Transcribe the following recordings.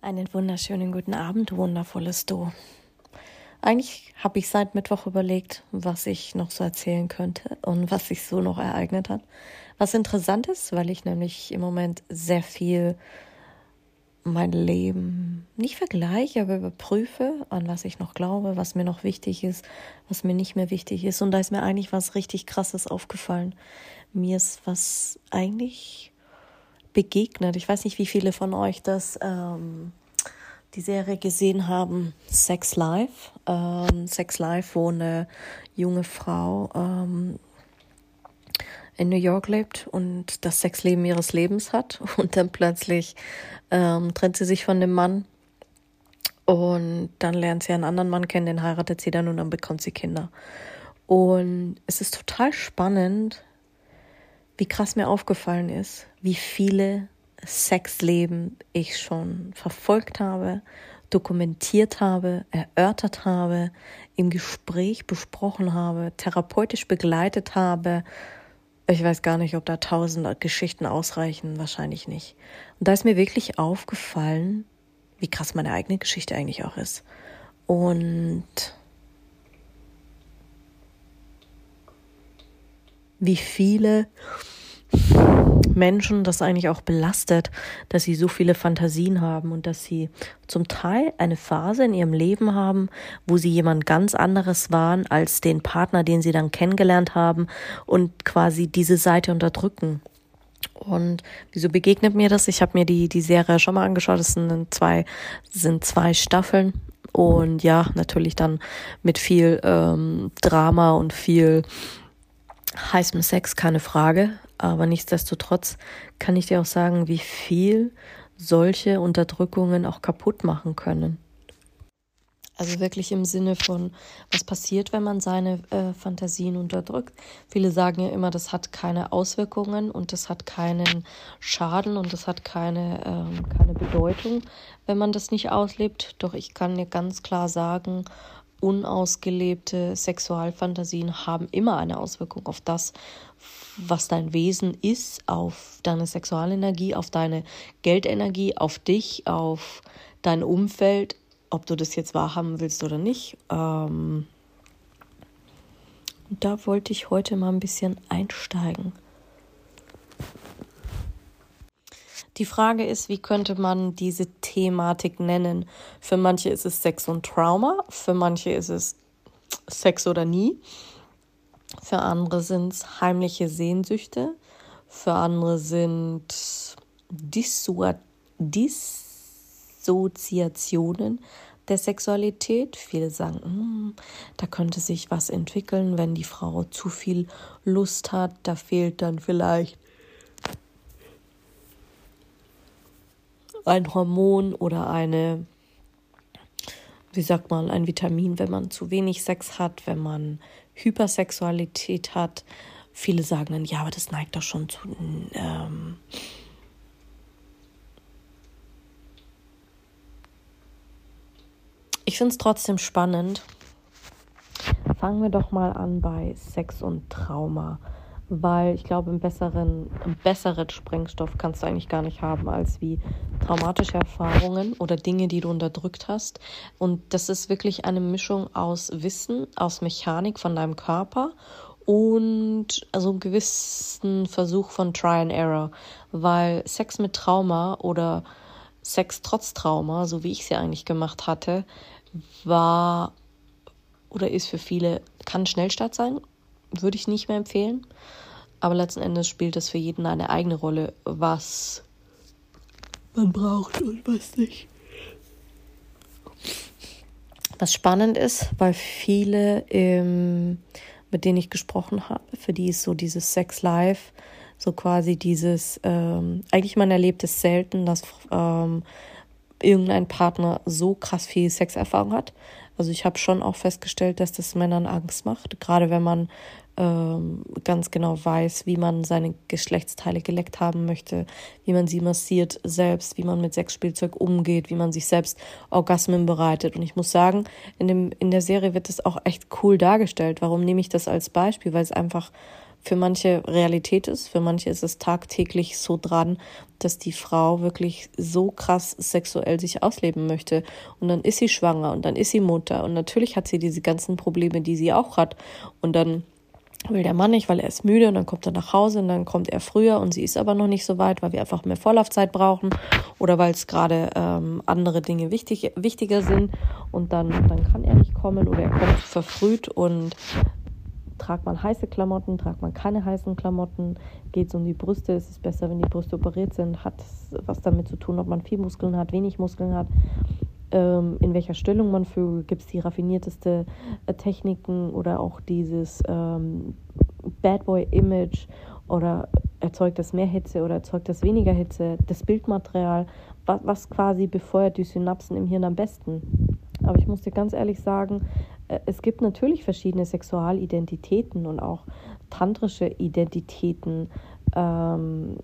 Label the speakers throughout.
Speaker 1: Einen wunderschönen guten Abend, wundervolles Du. Eigentlich habe ich seit Mittwoch überlegt, was ich noch so erzählen könnte und was sich so noch ereignet hat. Was interessant ist, weil ich nämlich im Moment sehr viel mein Leben nicht vergleiche, aber überprüfe, an was ich noch glaube, was mir noch wichtig ist, was mir nicht mehr wichtig ist. Und da ist mir eigentlich was richtig Krasses aufgefallen. Mir ist was eigentlich begegnet. Ich weiß nicht, wie viele von euch das ähm, die Serie gesehen haben, Sex Life. Ähm, Sex Life, wo eine junge Frau ähm, in New York lebt und das Sexleben ihres Lebens hat und dann plötzlich ähm, trennt sie sich von dem Mann und dann lernt sie einen anderen Mann kennen, den heiratet sie dann und dann bekommt sie Kinder. Und es ist total spannend, wie krass mir aufgefallen ist, wie viele Sexleben ich schon verfolgt habe, dokumentiert habe, erörtert habe, im Gespräch besprochen habe, therapeutisch begleitet habe. Ich weiß gar nicht, ob da tausend Geschichten ausreichen, wahrscheinlich nicht. Und da ist mir wirklich aufgefallen, wie krass meine eigene Geschichte eigentlich auch ist. Und wie viele Menschen das eigentlich auch belastet, dass sie so viele Fantasien haben und dass sie zum Teil eine Phase in ihrem Leben haben, wo sie jemand ganz anderes waren als den Partner, den sie dann kennengelernt haben und quasi diese Seite unterdrücken. Und wieso begegnet mir das? Ich habe mir die, die Serie schon mal angeschaut. Es sind zwei, sind zwei Staffeln. Und ja, natürlich dann mit viel ähm, Drama und viel heißem Sex, keine Frage. Aber nichtsdestotrotz kann ich dir auch sagen, wie viel solche Unterdrückungen auch kaputt machen können. Also wirklich im Sinne von, was passiert, wenn man seine äh, Fantasien unterdrückt. Viele sagen ja immer, das hat keine Auswirkungen und das hat keinen Schaden und das hat keine, ähm, keine Bedeutung, wenn man das nicht auslebt. Doch ich kann dir ganz klar sagen, unausgelebte Sexualfantasien haben immer eine Auswirkung auf das, was dein Wesen ist, auf deine Sexualenergie, auf deine Geldenergie, auf dich, auf dein Umfeld, ob du das jetzt wahrhaben willst oder nicht. Ähm da wollte ich heute mal ein bisschen einsteigen. Die Frage ist, wie könnte man diese Thematik nennen? Für manche ist es Sex und Trauma, für manche ist es Sex oder nie, für andere sind es heimliche Sehnsüchte, für andere sind Dissoziationen der Sexualität. Viele sagen, hm, da könnte sich was entwickeln, wenn die Frau zu viel Lust hat. Da fehlt dann vielleicht ein Hormon oder eine, wie sagt man, ein Vitamin, wenn man zu wenig Sex hat, wenn man Hypersexualität hat. Viele sagen dann, ja, aber das neigt doch schon zu. Ähm, ich finde es trotzdem spannend. Fangen wir doch mal an bei Sex und Trauma weil ich glaube, einen besseren, einen besseren Sprengstoff kannst du eigentlich gar nicht haben als wie traumatische Erfahrungen oder Dinge, die du unterdrückt hast. Und das ist wirklich eine Mischung aus Wissen, aus Mechanik von deinem Körper und also einen gewissen Versuch von Try and Error, weil Sex mit Trauma oder Sex trotz Trauma, so wie ich sie eigentlich gemacht hatte, war oder ist für viele, kann Schnellstart sein würde ich nicht mehr empfehlen. Aber letzten Endes spielt das für jeden eine eigene Rolle, was man braucht und was nicht. Was spannend ist, weil viele, ähm, mit denen ich gesprochen habe, für die ist so dieses Sex Life, so quasi dieses, ähm, eigentlich man erlebt es selten, dass ähm, irgendein Partner so krass viel Sexerfahrung hat. Also ich habe schon auch festgestellt, dass das Männern Angst macht, gerade wenn man ähm, ganz genau weiß, wie man seine Geschlechtsteile geleckt haben möchte, wie man sie massiert selbst, wie man mit Sexspielzeug umgeht, wie man sich selbst Orgasmen bereitet. Und ich muss sagen, in, dem, in der Serie wird das auch echt cool dargestellt. Warum nehme ich das als Beispiel? Weil es einfach für manche Realität ist, für manche ist es tagtäglich so dran, dass die Frau wirklich so krass sexuell sich ausleben möchte. Und dann ist sie schwanger und dann ist sie Mutter und natürlich hat sie diese ganzen Probleme, die sie auch hat. Und dann will der Mann nicht, weil er ist müde und dann kommt er nach Hause und dann kommt er früher und sie ist aber noch nicht so weit, weil wir einfach mehr Vorlaufzeit brauchen oder weil es gerade ähm, andere Dinge wichtig, wichtiger sind und dann, dann kann er nicht kommen oder er kommt verfrüht und tragt man heiße Klamotten, tragt man keine heißen Klamotten, geht es um die Brüste, ist es besser, wenn die Brüste operiert sind, hat was damit zu tun, ob man viel Muskeln hat, wenig Muskeln hat, in welcher Stellung man vögelt, gibt es die raffinierteste äh, Techniken oder auch dieses ähm, Bad Boy Image oder erzeugt das mehr Hitze oder erzeugt das weniger Hitze, das Bildmaterial, was, was quasi befeuert die Synapsen im Hirn am besten. Aber ich muss dir ganz ehrlich sagen, äh, es gibt natürlich verschiedene Sexualidentitäten und auch tantrische Identitäten. Ähm,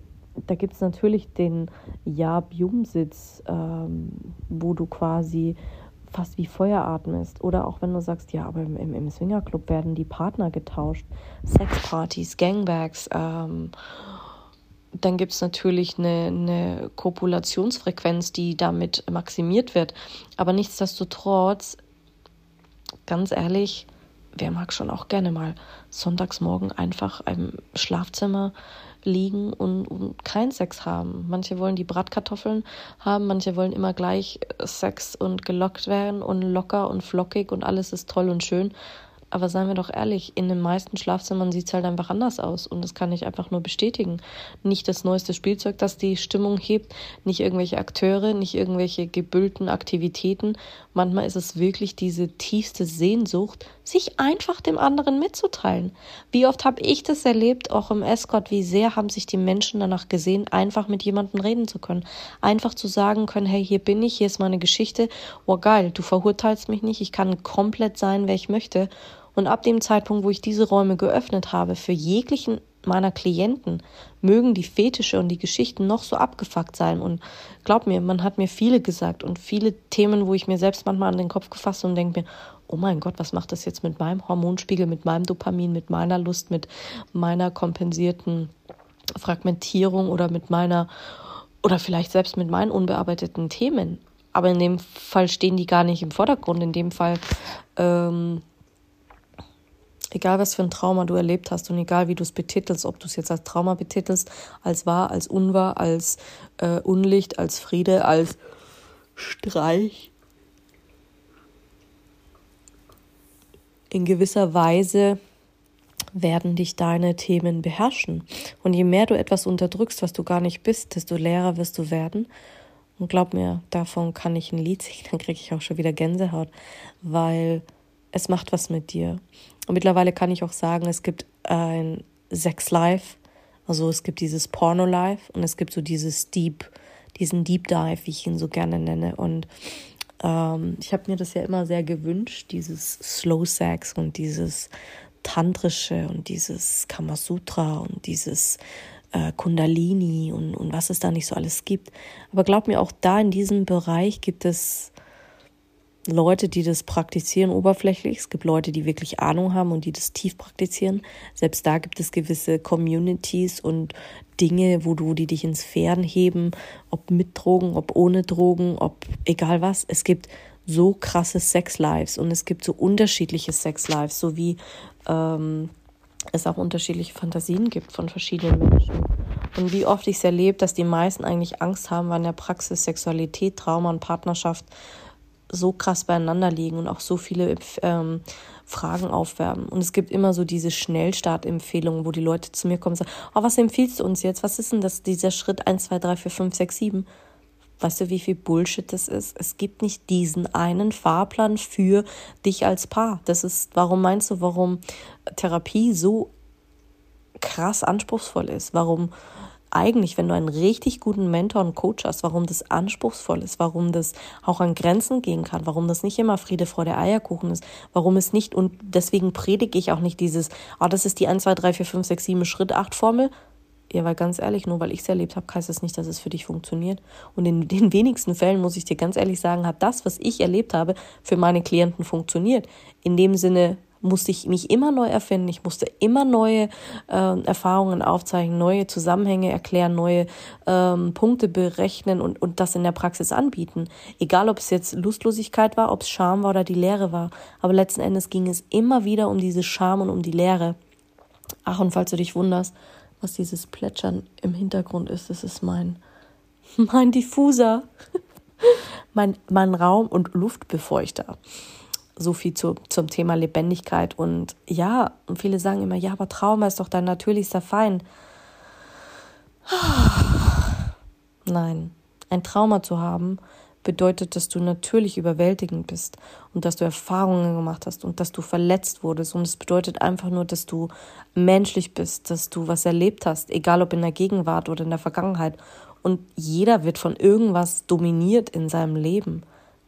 Speaker 1: da gibt es natürlich den Ja-Bium-Sitz, ähm, wo du quasi fast wie Feuer atmest. Oder auch wenn du sagst, ja, aber im, im Swingerclub werden die Partner getauscht. Sexpartys, Gangbags. Ähm, dann gibt es natürlich eine, eine Kopulationsfrequenz, die damit maximiert wird. Aber nichtsdestotrotz ganz ehrlich, wer mag schon auch gerne mal sonntagsmorgen einfach im Schlafzimmer liegen und, und keinen Sex haben. Manche wollen die Bratkartoffeln haben, manche wollen immer gleich Sex und gelockt werden und locker und flockig und alles ist toll und schön. Aber seien wir doch ehrlich, in den meisten Schlafzimmern sieht es halt einfach anders aus. Und das kann ich einfach nur bestätigen. Nicht das neueste Spielzeug, das die Stimmung hebt, nicht irgendwelche Akteure, nicht irgendwelche gebüllten Aktivitäten. Manchmal ist es wirklich diese tiefste Sehnsucht, sich einfach dem anderen mitzuteilen. Wie oft habe ich das erlebt, auch im Escort, wie sehr haben sich die Menschen danach gesehen, einfach mit jemandem reden zu können. Einfach zu sagen können, hey, hier bin ich, hier ist meine Geschichte. Oh geil, du verurteilst mich nicht, ich kann komplett sein, wer ich möchte. Und ab dem Zeitpunkt, wo ich diese Räume geöffnet habe für jeglichen meiner Klienten, mögen die Fetische und die Geschichten noch so abgefuckt sein. Und glaub mir, man hat mir viele gesagt und viele Themen, wo ich mir selbst manchmal an den Kopf gefasst und denke mir, oh mein Gott, was macht das jetzt mit meinem Hormonspiegel, mit meinem Dopamin, mit meiner Lust, mit meiner kompensierten Fragmentierung oder mit meiner oder vielleicht selbst mit meinen unbearbeiteten Themen. Aber in dem Fall stehen die gar nicht im Vordergrund. In dem Fall ähm, egal was für ein Trauma du erlebt hast und egal wie du es betitelst, ob du es jetzt als Trauma betitelst, als wahr, als unwahr, als äh, Unlicht, als Friede, als Streich, in gewisser Weise werden dich deine Themen beherrschen. Und je mehr du etwas unterdrückst, was du gar nicht bist, desto leerer wirst du werden. Und glaub mir, davon kann ich ein Lied singen, dann kriege ich auch schon wieder Gänsehaut, weil es macht was mit dir. Und mittlerweile kann ich auch sagen, es gibt ein Sex Life, also es gibt dieses Porno Life und es gibt so dieses Deep, diesen Deep Dive, wie ich ihn so gerne nenne. Und ähm, ich habe mir das ja immer sehr gewünscht, dieses Slow Sex und dieses Tantrische und dieses Kamasutra und dieses äh, Kundalini und, und was es da nicht so alles gibt. Aber glaub mir, auch da in diesem Bereich gibt es Leute, die das praktizieren oberflächlich. Es gibt Leute, die wirklich Ahnung haben und die das tief praktizieren. Selbst da gibt es gewisse Communities und Dinge, wo du die dich ins Fern heben, ob mit Drogen, ob ohne Drogen, ob egal was. Es gibt so krasse Sex-Lives und es gibt so unterschiedliche Sex-Lives, so wie ähm, es auch unterschiedliche Fantasien gibt von verschiedenen Menschen. Und wie oft ich es erlebe, dass die meisten eigentlich Angst haben, weil in der Praxis Sexualität, Trauma und Partnerschaft so krass beieinander liegen und auch so viele ähm, Fragen aufwerben. Und es gibt immer so diese Schnellstartempfehlungen, wo die Leute zu mir kommen und sagen, oh, was empfiehlst du uns jetzt? Was ist denn das, dieser Schritt 1, 2, 3, 4, 5, 6, 7? Weißt du, wie viel Bullshit das ist? Es gibt nicht diesen einen Fahrplan für dich als Paar. Das ist, warum meinst du, warum Therapie so krass anspruchsvoll ist? Warum eigentlich, wenn du einen richtig guten Mentor und Coach hast, warum das anspruchsvoll ist, warum das auch an Grenzen gehen kann, warum das nicht immer Friede vor der Eierkuchen ist, warum es nicht, und deswegen predige ich auch nicht dieses, oh, das ist die 1, 2, 3, 4, 5, 6, 7 Schritt 8 Formel. Ja, weil ganz ehrlich, nur weil ich es erlebt habe, heißt das nicht, dass es für dich funktioniert. Und in den wenigsten Fällen, muss ich dir ganz ehrlich sagen, hat das, was ich erlebt habe, für meine Klienten funktioniert. In dem Sinne, musste ich mich immer neu erfinden. Ich musste immer neue äh, Erfahrungen aufzeichnen, neue Zusammenhänge erklären, neue ähm, Punkte berechnen und, und das in der Praxis anbieten. Egal, ob es jetzt Lustlosigkeit war, ob es Scham war oder die Lehre war. Aber letzten Endes ging es immer wieder um diese Scham und um die Lehre. Ach, und falls du dich wunderst, was dieses Plätschern im Hintergrund ist, das ist mein, mein Diffuser, mein, mein Raum- und Luftbefeuchter so viel zu, zum Thema Lebendigkeit. Und ja, und viele sagen immer, ja, aber Trauma ist doch dein natürlichster Feind. Nein, ein Trauma zu haben bedeutet, dass du natürlich überwältigend bist und dass du Erfahrungen gemacht hast und dass du verletzt wurdest. Und es bedeutet einfach nur, dass du menschlich bist, dass du was erlebt hast, egal ob in der Gegenwart oder in der Vergangenheit. Und jeder wird von irgendwas dominiert in seinem Leben.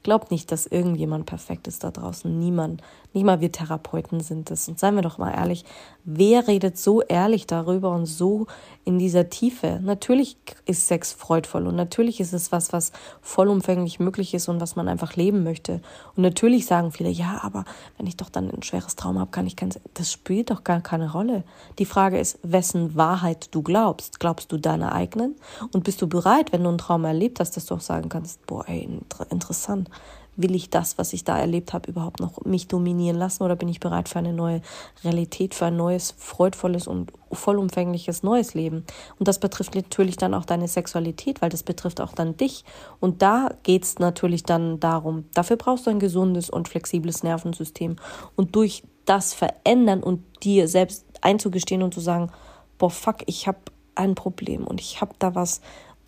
Speaker 1: Glaubt nicht, dass irgendjemand perfekt ist da draußen. Niemand. Nicht mal wir Therapeuten sind es. Und seien wir doch mal ehrlich, wer redet so ehrlich darüber und so in dieser Tiefe? Natürlich ist Sex freudvoll und natürlich ist es was, was vollumfänglich möglich ist und was man einfach leben möchte. Und natürlich sagen viele, ja, aber wenn ich doch dann ein schweres Trauma habe, kann ich kein. Das spielt doch gar keine Rolle. Die Frage ist, wessen Wahrheit du glaubst. Glaubst du deiner eigenen? Und bist du bereit, wenn du ein Trauma erlebt hast, dass du auch sagen kannst, boah, ey, interessant will ich das, was ich da erlebt habe, überhaupt noch mich dominieren lassen oder bin ich bereit für eine neue Realität, für ein neues, freudvolles und vollumfängliches neues Leben? Und das betrifft natürlich dann auch deine Sexualität, weil das betrifft auch dann dich. Und da geht es natürlich dann darum, dafür brauchst du ein gesundes und flexibles Nervensystem. Und durch das Verändern und dir selbst einzugestehen und zu sagen, boah, fuck, ich habe ein Problem und ich habe da was,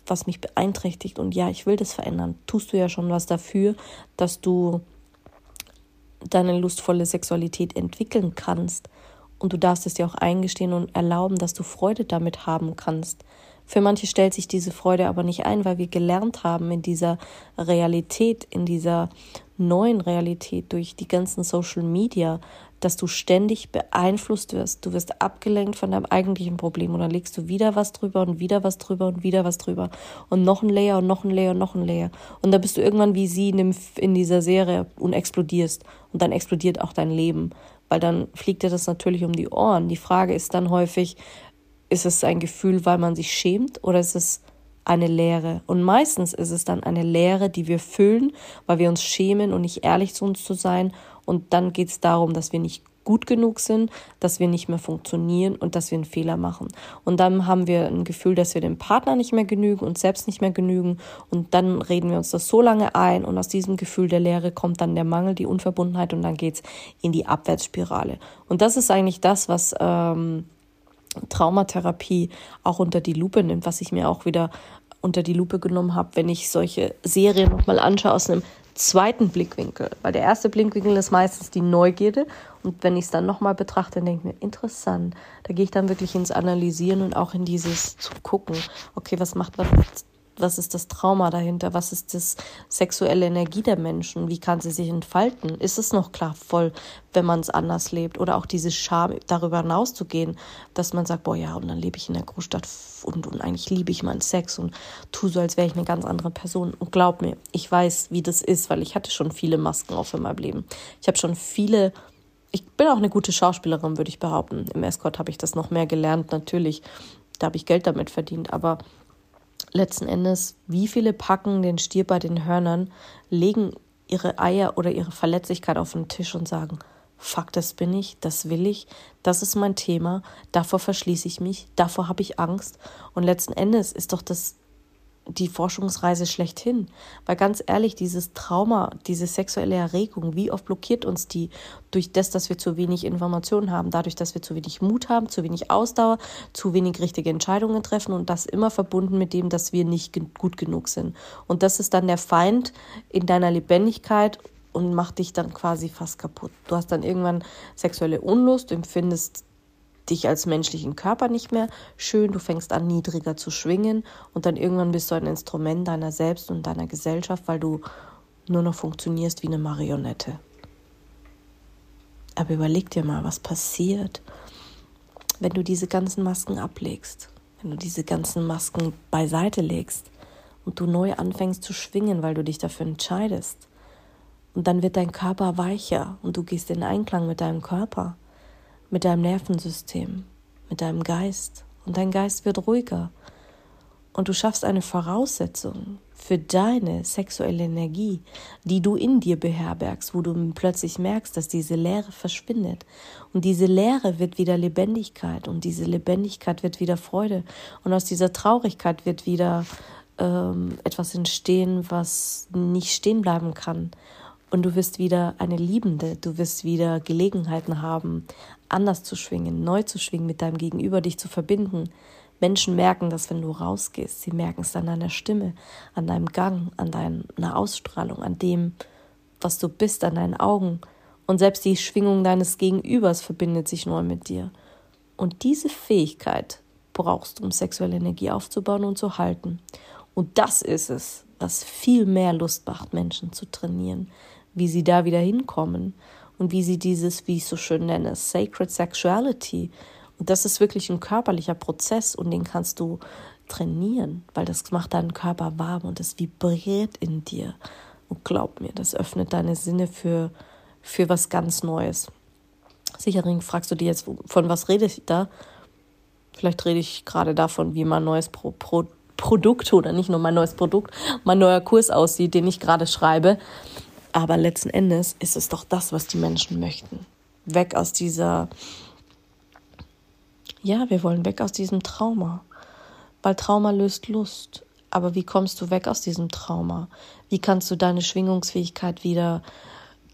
Speaker 1: was mich beeinträchtigt und ja, ich will das verändern, tust du ja schon was dafür, dass du deine lustvolle Sexualität entwickeln kannst. Und du darfst es dir auch eingestehen und erlauben, dass du Freude damit haben kannst. Für manche stellt sich diese Freude aber nicht ein, weil wir gelernt haben in dieser Realität, in dieser neuen Realität durch die ganzen Social Media, dass du ständig beeinflusst wirst. Du wirst abgelenkt von deinem eigentlichen Problem und dann legst du wieder was drüber und wieder was drüber und wieder was drüber und noch ein Layer und noch ein Layer und noch ein Layer. Und da bist du irgendwann wie sie in, dieser Serie und explodierst. Und dann explodiert auch dein Leben, weil dann fliegt dir das natürlich um die Ohren. Die Frage ist dann häufig, ist es ein Gefühl, weil man sich schämt oder ist es eine Leere. Und meistens ist es dann eine Leere, die wir füllen, weil wir uns schämen und nicht ehrlich zu uns zu sein und dann geht es darum, dass wir nicht gut genug sind, dass wir nicht mehr funktionieren und dass wir einen Fehler machen. Und dann haben wir ein Gefühl, dass wir dem Partner nicht mehr genügen, uns selbst nicht mehr genügen. Und dann reden wir uns das so lange ein und aus diesem Gefühl der Leere kommt dann der Mangel, die Unverbundenheit und dann geht es in die Abwärtsspirale. Und das ist eigentlich das, was ähm, Traumatherapie auch unter die Lupe nimmt, was ich mir auch wieder unter die Lupe genommen habe, wenn ich solche Serien nochmal anschaue aus einem zweiten Blickwinkel. Weil der erste Blickwinkel ist meistens die Neugierde. Und wenn ich es dann nochmal betrachte, denke ich mir, interessant. Da gehe ich dann wirklich ins Analysieren und auch in dieses zu gucken, okay, was macht was was ist das Trauma dahinter? Was ist das sexuelle Energie der Menschen? Wie kann sie sich entfalten? Ist es noch kraftvoll, wenn man es anders lebt? Oder auch diese Scham, darüber hinauszugehen, dass man sagt, boah, ja, und dann lebe ich in der Großstadt und, und eigentlich liebe ich meinen Sex und tue so, als wäre ich eine ganz andere Person. Und glaub mir, ich weiß, wie das ist, weil ich hatte schon viele Masken auf in meinem Leben. Ich habe schon viele ich bin auch eine gute Schauspielerin, würde ich behaupten. Im Escort habe ich das noch mehr gelernt, natürlich. Da habe ich Geld damit verdient. Aber letzten Endes, wie viele packen den Stier bei den Hörnern, legen ihre Eier oder ihre Verletzlichkeit auf den Tisch und sagen, fuck, das bin ich, das will ich, das ist mein Thema, davor verschließe ich mich, davor habe ich Angst. Und letzten Endes ist doch das die Forschungsreise schlechthin. Weil ganz ehrlich, dieses Trauma, diese sexuelle Erregung, wie oft blockiert uns die durch das, dass wir zu wenig Informationen haben, dadurch, dass wir zu wenig Mut haben, zu wenig Ausdauer, zu wenig richtige Entscheidungen treffen und das immer verbunden mit dem, dass wir nicht gut genug sind. Und das ist dann der Feind in deiner Lebendigkeit und macht dich dann quasi fast kaputt. Du hast dann irgendwann sexuelle Unlust, empfindest dich als menschlichen Körper nicht mehr schön, du fängst an niedriger zu schwingen und dann irgendwann bist du ein Instrument deiner selbst und deiner Gesellschaft, weil du nur noch funktionierst wie eine Marionette. Aber überleg dir mal, was passiert, wenn du diese ganzen Masken ablegst, wenn du diese ganzen Masken beiseite legst und du neu anfängst zu schwingen, weil du dich dafür entscheidest. Und dann wird dein Körper weicher und du gehst in Einklang mit deinem Körper, mit deinem Nervensystem, mit deinem Geist. Und dein Geist wird ruhiger. Und du schaffst eine Voraussetzung für deine sexuelle Energie, die du in dir beherbergst, wo du plötzlich merkst, dass diese Leere verschwindet. Und diese Leere wird wieder Lebendigkeit und diese Lebendigkeit wird wieder Freude. Und aus dieser Traurigkeit wird wieder ähm, etwas entstehen, was nicht stehen bleiben kann. Und du wirst wieder eine Liebende, du wirst wieder Gelegenheiten haben, anders zu schwingen, neu zu schwingen, mit deinem Gegenüber dich zu verbinden. Menschen merken das, wenn du rausgehst. Sie merken es an deiner Stimme, an deinem Gang, an deiner Ausstrahlung, an dem, was du bist, an deinen Augen. Und selbst die Schwingung deines Gegenübers verbindet sich neu mit dir. Und diese Fähigkeit brauchst du, um sexuelle Energie aufzubauen und zu halten. Und das ist es, was viel mehr Lust macht, Menschen zu trainieren, wie sie da wieder hinkommen und wie sie dieses, wie ich so schön nenne, Sacred Sexuality. Und das ist wirklich ein körperlicher Prozess und den kannst du trainieren, weil das macht deinen Körper warm und es vibriert in dir. Und glaub mir, das öffnet deine Sinne für, für was ganz Neues. Sicherlich fragst du dir jetzt, von was rede ich da? Vielleicht rede ich gerade davon, wie man neues Pro, Pro Produkt oder nicht nur mein neues Produkt, mein neuer Kurs aussieht, den ich gerade schreibe. Aber letzten Endes ist es doch das, was die Menschen möchten. Weg aus dieser, ja, wir wollen weg aus diesem Trauma. Weil Trauma löst Lust. Aber wie kommst du weg aus diesem Trauma? Wie kannst du deine Schwingungsfähigkeit wieder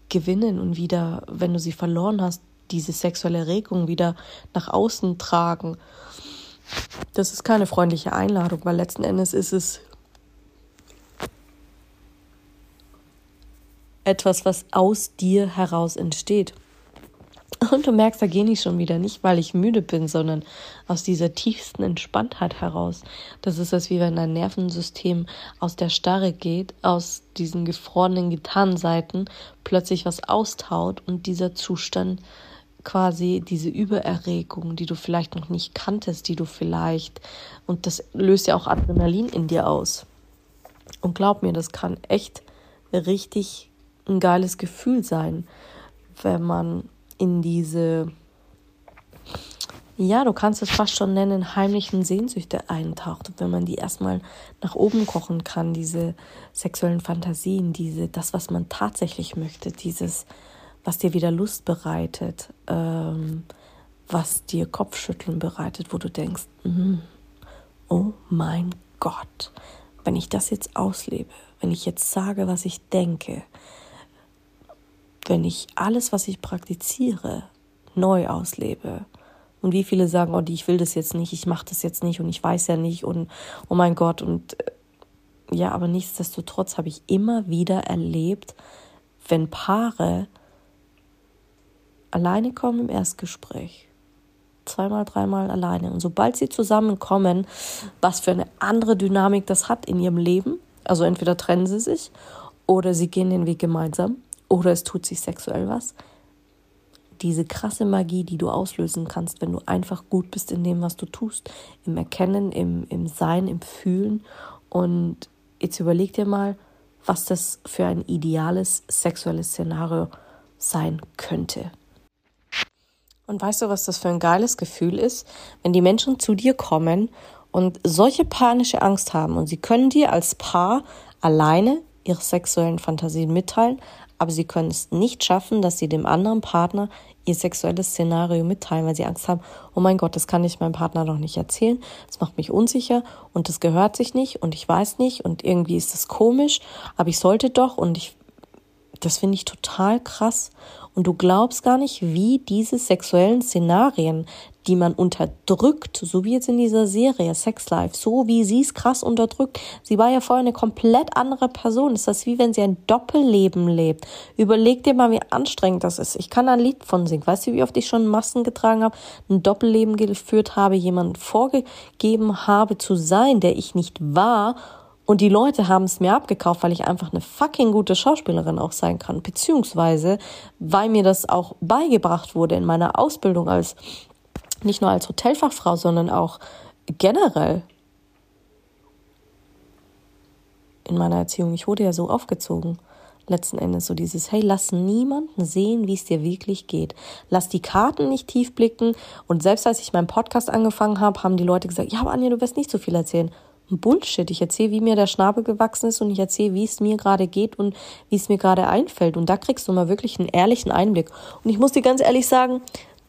Speaker 1: gewinnen und wieder, wenn du sie verloren hast, diese sexuelle Regung wieder nach außen tragen? Das ist keine freundliche Einladung, weil letzten Endes ist es etwas, was aus dir heraus entsteht. Und du merkst, da gehe ich schon wieder nicht, weil ich müde bin, sondern aus dieser tiefsten Entspanntheit heraus. Das ist es, wie wenn dein Nervensystem aus der Starre geht, aus diesen gefrorenen Gitarrenseiten plötzlich was austaut und dieser Zustand quasi diese Übererregung, die du vielleicht noch nicht kanntest, die du vielleicht, und das löst ja auch Adrenalin in dir aus. Und glaub mir, das kann echt richtig ein geiles Gefühl sein, wenn man in diese, ja, du kannst es fast schon nennen, heimlichen Sehnsüchte eintaucht. Wenn man die erstmal nach oben kochen kann, diese sexuellen Fantasien, diese, das, was man tatsächlich möchte, dieses, was dir wieder Lust bereitet, ähm, was dir Kopfschütteln bereitet, wo du denkst, mm, oh mein Gott, wenn ich das jetzt auslebe, wenn ich jetzt sage, was ich denke, wenn ich alles, was ich praktiziere, neu auslebe. Und wie viele sagen, oh, ich will das jetzt nicht, ich mache das jetzt nicht und ich weiß ja nicht und oh mein Gott und äh, ja, aber nichtsdestotrotz habe ich immer wieder erlebt, wenn Paare alleine kommen im Erstgespräch. Zweimal, dreimal alleine. Und sobald sie zusammenkommen, was für eine andere Dynamik das hat in ihrem Leben, also entweder trennen sie sich oder sie gehen den Weg gemeinsam oder es tut sich sexuell was. Diese krasse Magie, die du auslösen kannst, wenn du einfach gut bist in dem, was du tust, im Erkennen, im, im Sein, im Fühlen. Und jetzt überleg dir mal, was das für ein ideales sexuelles Szenario sein könnte. Und weißt du, was das für ein geiles Gefühl ist, wenn die Menschen zu dir kommen und solche panische Angst haben und sie können dir als Paar alleine ihre sexuellen Fantasien mitteilen, aber sie können es nicht schaffen, dass sie dem anderen Partner ihr sexuelles Szenario mitteilen, weil sie Angst haben, oh mein Gott, das kann ich meinem Partner noch nicht erzählen, das macht mich unsicher und das gehört sich nicht und ich weiß nicht und irgendwie ist das komisch, aber ich sollte doch und ich Das finde ich total krass. Und du glaubst gar nicht, wie diese sexuellen Szenarien, die man unterdrückt, so wie jetzt in dieser Serie Sex Life, so wie sie es krass unterdrückt. Sie war ja vorher eine komplett andere Person. Ist wie wenn sie ein Doppelleben lebt. Überleg dir mal, wie anstrengend das ist. Ich kann ein Lied von singen. Weißt du, wie oft ich schon Masken getragen habe, ein Doppelleben geführt habe, jemanden vorgegeben habe zu sein, der ich nicht war und die Leute haben es mir abgekauft, weil ich einfach eine fucking gute Schauspielerin auch sein kann. Beziehungsweise, weil mir das auch beigebracht wurde in meiner Ausbildung als, nicht nur als Hotelfachfrau, sondern auch generell in meiner Erziehung. Ich wurde ja so aufgezogen. Letzten Endes so dieses, hey, lass niemanden sehen, wie es dir wirklich geht. Lass die Karten nicht tief blicken. Und selbst als ich meinen Podcast angefangen habe, haben die Leute gesagt, ja, aber Anja, du wirst nicht so viel erzählen. Bullshit. Ich erzähle, wie mir der Schnabel gewachsen ist und ich erzähle, wie es mir gerade geht und wie es mir gerade einfällt. Und da kriegst du mal wirklich einen ehrlichen Einblick. Und ich muss dir ganz ehrlich sagen,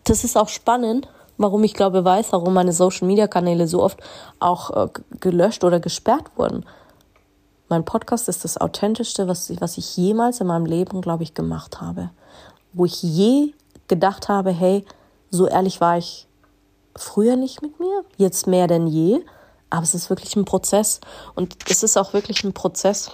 Speaker 1: das ist auch spannend, warum ich glaube, weiß, warum meine Social Media Kanäle so oft auch äh, gelöscht oder gesperrt wurden. Mein Podcast ist das authentischste, was, was ich jemals in meinem Leben, glaube ich, gemacht habe. Wo ich je gedacht habe, hey, so ehrlich war ich früher nicht mit mir, jetzt mehr denn je. Aber es ist wirklich ein Prozess und es ist auch wirklich ein Prozess.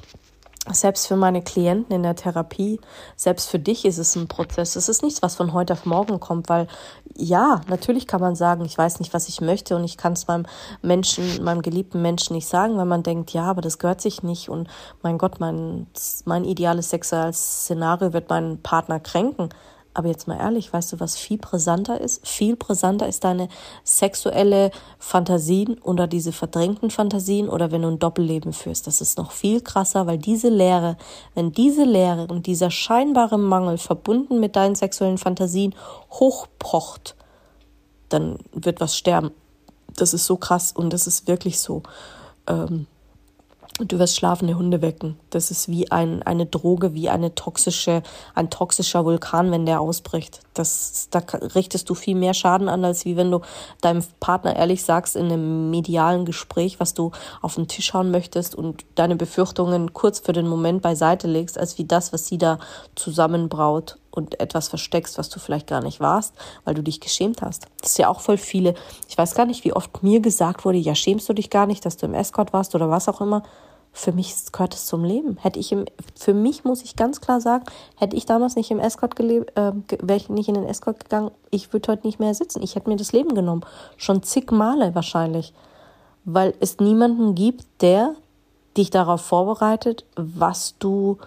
Speaker 1: Selbst für meine Klienten in der Therapie, selbst für dich ist es ein Prozess. Es ist nichts, was von heute auf morgen kommt, weil ja, natürlich kann man sagen, ich weiß nicht, was ich möchte und ich kann es meinem Menschen, meinem geliebten Menschen nicht sagen, weil man denkt, ja, aber das gehört sich nicht und mein Gott, mein, mein ideales sexuelles Szenario wird meinen Partner kränken. Aber jetzt mal ehrlich, weißt du, was viel brisanter ist? Viel brisanter ist deine sexuelle Fantasien oder diese verdrängten Fantasien oder wenn du ein Doppelleben führst. Das ist noch viel krasser, weil diese Leere, wenn diese Leere und dieser scheinbare Mangel verbunden mit deinen sexuellen Fantasien hochpocht, dann wird was sterben. Das ist so krass und das ist wirklich so. Ähm, du wirst schlafende Hunde wecken. Das ist wie ein, eine Droge, wie eine toxische, ein toxischer Vulkan, wenn der ausbricht. Das, da richtest du viel mehr Schaden an, als wie wenn du deinem Partner ehrlich sagst in einem medialen Gespräch, was du auf den Tisch hauen möchtest und deine Befürchtungen kurz für den Moment beiseite legst, als wie das, was sie da zusammenbraut und etwas versteckst, was du vielleicht gar nicht warst, weil du dich geschämt hast. Das ist ja auch voll viele. Ich weiß gar nicht, wie oft mir gesagt wurde, ja, schämst du dich gar nicht, dass du im Escort warst oder was auch immer. Für mich gehört es zum Leben. Hätte ich im, für mich muss ich ganz klar sagen, hätte ich damals nicht im Escort gelebt, äh, wäre ich nicht in den Escort gegangen, ich würde heute nicht mehr sitzen. Ich hätte mir das Leben genommen. Schon zig Male wahrscheinlich. Weil es niemanden gibt, der dich darauf vorbereitet, was du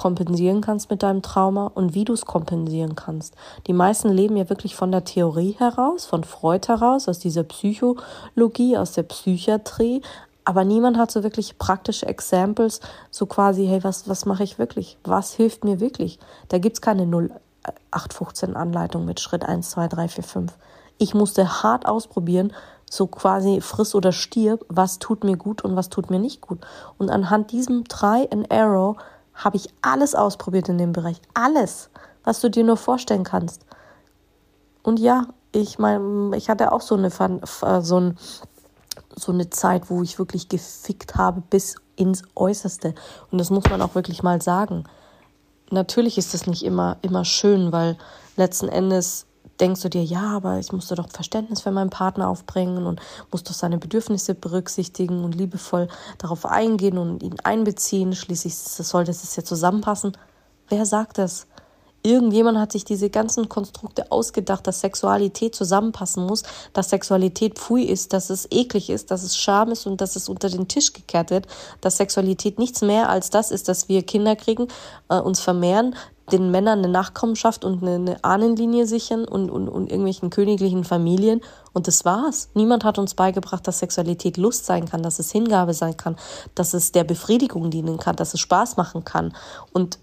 Speaker 1: kompensieren kannst mit deinem Trauma und wie du es kompensieren kannst. Die meisten leben ja wirklich von der Theorie heraus, von Freud heraus, aus dieser Psychologie, aus der Psychiatrie, aber niemand hat so wirklich praktische Examples, so quasi, hey, was, was mache ich wirklich? Was hilft mir wirklich? Da gibt es keine 0815 Anleitung mit Schritt 1, 2, 3, 4, 5. Ich musste hart ausprobieren, so quasi friss oder stirb, was tut mir gut und was tut mir nicht gut. Und anhand diesem Try and Arrow habe ich alles ausprobiert in dem Bereich. Alles, was du dir nur vorstellen kannst. Und ja, ich meine, ich hatte auch so eine, äh, so, ein, so eine Zeit, wo ich wirklich gefickt habe bis ins Äußerste. Und das muss man auch wirklich mal sagen. Natürlich ist das nicht immer, immer schön, weil letzten Endes denkst du dir, ja, aber ich musste doch Verständnis für meinen Partner aufbringen und muss doch seine Bedürfnisse berücksichtigen und liebevoll darauf eingehen und ihn einbeziehen. Schließlich sollte es ja zusammenpassen. Wer sagt das? Irgendjemand hat sich diese ganzen Konstrukte ausgedacht, dass Sexualität zusammenpassen muss, dass Sexualität pfui ist, dass es eklig ist, dass es Scham ist und dass es unter den Tisch gekehrt wird, dass Sexualität nichts mehr als das ist, dass wir Kinder kriegen, äh, uns vermehren, den Männern eine Nachkommenschaft und eine, eine Ahnenlinie sichern und, und, und irgendwelchen königlichen Familien. Und das war's. Niemand hat uns beigebracht, dass Sexualität Lust sein kann, dass es Hingabe sein kann, dass es der Befriedigung dienen kann, dass es Spaß machen kann. Und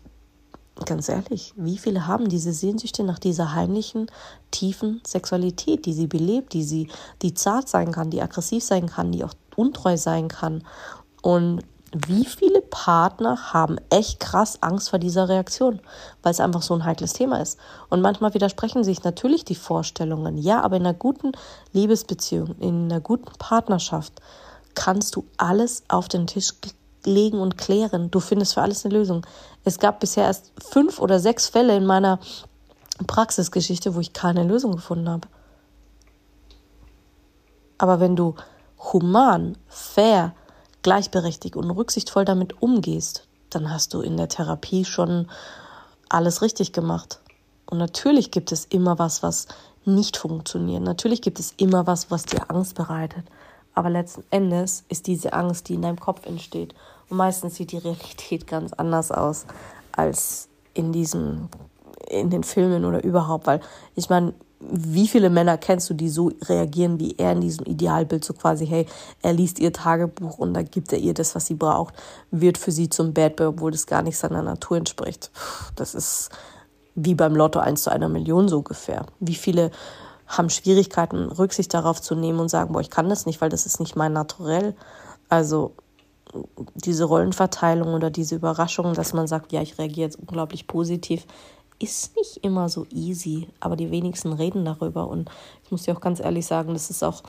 Speaker 1: ganz ehrlich, wie viele haben diese Sehnsüchte nach dieser heimlichen, tiefen Sexualität, die sie belebt, die sie, die zart sein kann, die aggressiv sein kann, die auch untreu sein kann. Und wie viele Partner haben echt krass Angst vor dieser Reaktion, weil es einfach so ein heikles Thema ist. Und manchmal widersprechen sich natürlich die Vorstellungen. Ja, aber in einer guten Liebesbeziehung, in einer guten Partnerschaft kannst du alles auf den Tisch legen und klären. Du findest für alles eine Lösung. Es gab bisher erst fünf oder sechs Fälle in meiner Praxisgeschichte, wo ich keine Lösung gefunden habe. Aber wenn du human, fair, gleichberechtigt und rücksichtsvoll damit umgehst, dann hast du in der Therapie schon alles richtig gemacht. Und natürlich gibt es immer was, was nicht funktioniert. Natürlich gibt es immer was, was dir Angst bereitet. Aber letzten Endes ist diese Angst, die in deinem Kopf entsteht. Und meistens sieht die Realität ganz anders aus als in diesem, in den Filmen oder überhaupt. Weil ich meine, wie viele Männer kennst du, die so reagieren wie er in diesem Idealbild, so quasi, hey, er liest ihr Tagebuch und da gibt er ihr das, was sie braucht, wird für sie zum Bad Boy, obwohl das gar nicht seiner Natur entspricht. Das ist wie beim Lotto 1 zu einer Million so ungefähr. Wie viele haben Schwierigkeiten, Rücksicht darauf zu nehmen und sagen, boah, ich kann das nicht, weil das ist nicht mein Naturell. Also diese Rollenverteilung oder diese Überraschung, dass man sagt, ja, ich reagiere jetzt unglaublich positiv, ist nicht immer so easy, aber die wenigsten reden darüber. Und ich muss dir auch ganz ehrlich sagen, das ist auch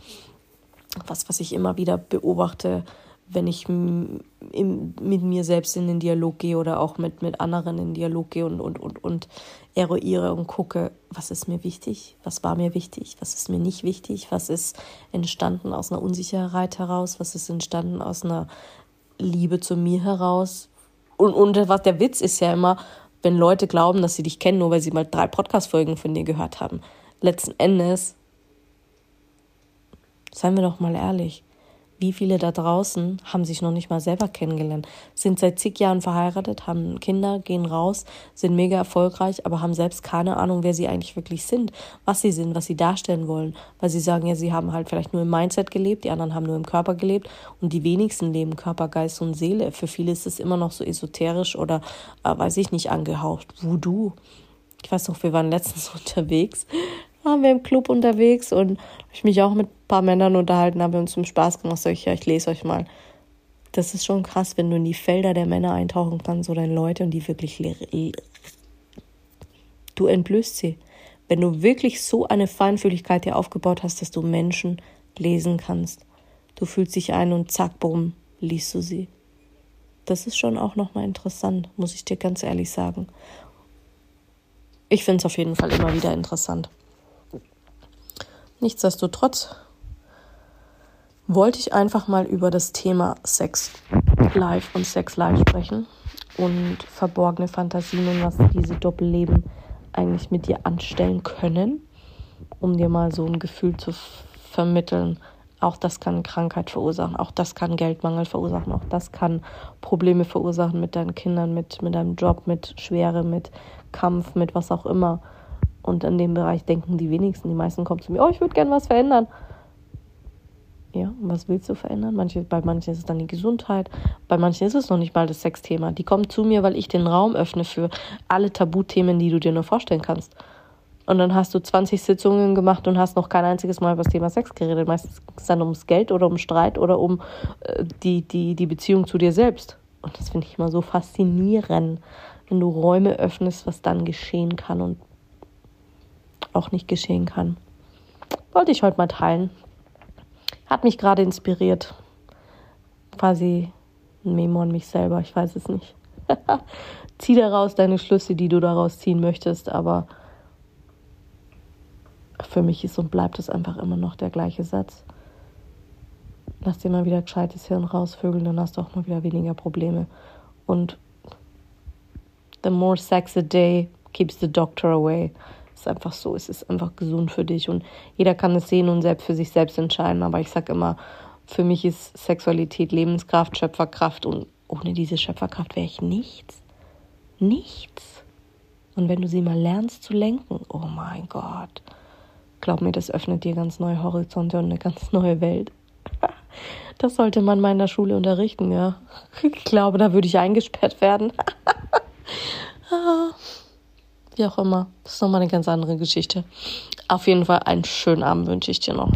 Speaker 1: was, was ich immer wieder beobachte, wenn ich mit mir selbst in den Dialog gehe oder auch mit, mit anderen in den Dialog gehe und, und, und, und eruiere und gucke, was ist mir wichtig, was war mir wichtig, was ist mir nicht wichtig, was ist entstanden aus einer Unsicherheit heraus, was ist entstanden aus einer Liebe zu mir heraus. Und, und was der Witz ist ja immer, wenn Leute glauben, dass sie dich kennen, nur weil sie mal drei Podcast-Folgen von dir gehört haben. Letzten Endes, seien wir doch mal ehrlich, wie viele da draußen haben sich noch nicht mal selber kennengelernt, sind seit zig Jahren verheiratet, haben Kinder, gehen raus, sind mega erfolgreich, aber haben selbst keine Ahnung, wer sie eigentlich wirklich sind, was sie sind, was sie darstellen wollen, weil sie sagen ja, sie haben halt vielleicht nur im Mindset gelebt, die anderen haben nur im Körper gelebt und die wenigsten leben Körper, Geist und Seele. Für viele ist es immer noch so esoterisch oder, äh, weiß ich nicht, angehaucht. Voodoo. Ich weiß noch, wir waren letztens unterwegs waren wir im Club unterwegs und ich mich auch mit ein paar Männern unterhalten, haben wir uns zum Spaß gemacht. Sag ich, ja, ich lese euch mal. Das ist schon krass, wenn du in die Felder der Männer eintauchen kannst oder in Leute und die wirklich du entblößt sie. Wenn du wirklich so eine Feinfühligkeit dir aufgebaut hast, dass du Menschen lesen kannst. Du fühlst dich ein und zack, bumm, liest du sie. Das ist schon auch nochmal interessant, muss ich dir ganz ehrlich sagen. Ich finde es auf jeden Fall immer wieder interessant. Nichtsdestotrotz wollte ich einfach mal über das Thema Sex Life und Sex Life sprechen und verborgene Fantasien und was diese Doppelleben eigentlich mit dir anstellen können, um dir mal so ein Gefühl zu vermitteln. Auch das kann Krankheit verursachen, auch das kann Geldmangel verursachen, auch das kann Probleme verursachen mit deinen Kindern, mit, mit deinem Job, mit Schwere, mit Kampf, mit was auch immer. Und in dem Bereich denken die wenigsten. Die meisten kommen zu mir, oh, ich würde gerne was verändern. Ja, was willst du verändern? Manche, bei manchen ist es dann die Gesundheit, bei manchen ist es noch nicht mal das Sexthema. Die kommen zu mir, weil ich den Raum öffne für alle Tabuthemen, die du dir nur vorstellen kannst. Und dann hast du 20 Sitzungen gemacht und hast noch kein einziges Mal über das Thema Sex geredet. Meistens geht es dann ums Geld oder um Streit oder um äh, die, die, die Beziehung zu dir selbst. Und das finde ich immer so faszinierend, wenn du Räume öffnest, was dann geschehen kann und auch nicht geschehen kann. Wollte ich heute mal teilen. Hat mich gerade inspiriert. Quasi ein Memo an mich selber, ich weiß es nicht. Zieh daraus deine Schlüsse, die du daraus ziehen möchtest, aber für mich ist und bleibt es einfach immer noch der gleiche Satz. Lass dir mal wieder gescheites Hirn rausvögeln, dann hast du auch mal wieder weniger Probleme. Und the more sex a day keeps the doctor away ist einfach so, es ist einfach gesund für dich und jeder kann es sehen und selbst für sich selbst entscheiden. Aber ich sage immer, für mich ist Sexualität Lebenskraft, Schöpferkraft und ohne diese Schöpferkraft wäre ich nichts. Nichts. Und wenn du sie mal lernst zu lenken, oh mein Gott, glaub mir, das öffnet dir ganz neue Horizonte und eine ganz neue Welt. Das sollte man mal in der Schule unterrichten, ja. Ich glaube, da würde ich eingesperrt werden. Wie auch immer. Das ist nochmal eine ganz andere Geschichte. Auf jeden Fall einen schönen Abend wünsche ich dir noch.